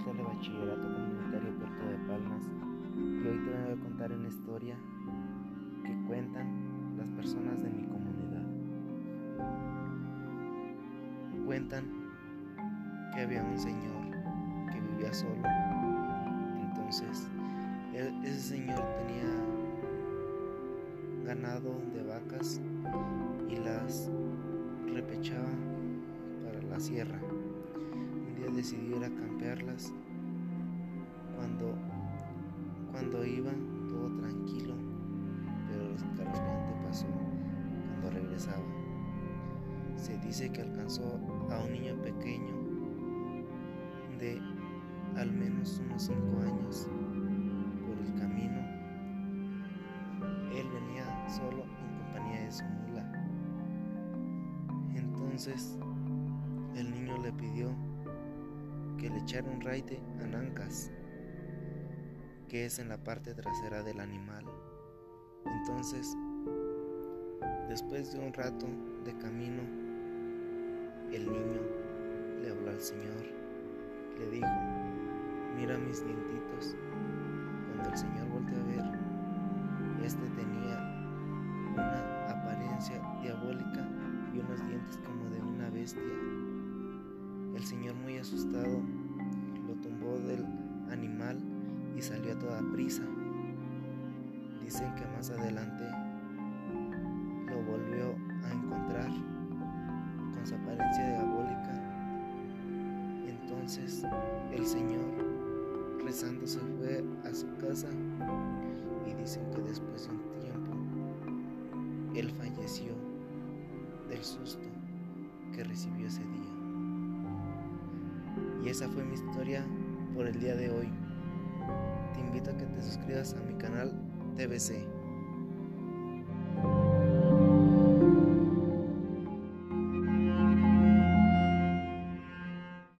En el Telebachillerato Comunitario Puerto de Palmas y hoy te voy a contar una historia que cuentan las personas de mi comunidad. Cuentan que había un señor que vivía solo, entonces ese señor tenía ganado de vacas y las repechaba para la sierra. Un día decidió ir a campearlas cuando, cuando iba todo tranquilo, pero lo escalofriante pasó cuando regresaba. Se dice que alcanzó a un niño pequeño de al menos unos 5 años por el camino. Él venía solo en compañía de su mula. Entonces el niño le pidió que le echara un raite a Nancas, que es en la parte trasera del animal. Entonces, después de un rato de camino, el niño le habló al Señor, le dijo, mira mis dientitos. Cuando el Señor volteó a ver, este tenía una apariencia diabólica y unos dientes como de una bestia. Asustado lo tumbó del animal y salió a toda prisa. Dicen que más adelante lo volvió a encontrar con su apariencia diabólica. Entonces el señor rezando se fue a su casa y dicen que después de un tiempo él falleció del susto que recibió ese día. Y esa fue mi historia por el día de hoy. Te invito a que te suscribas a mi canal TBC.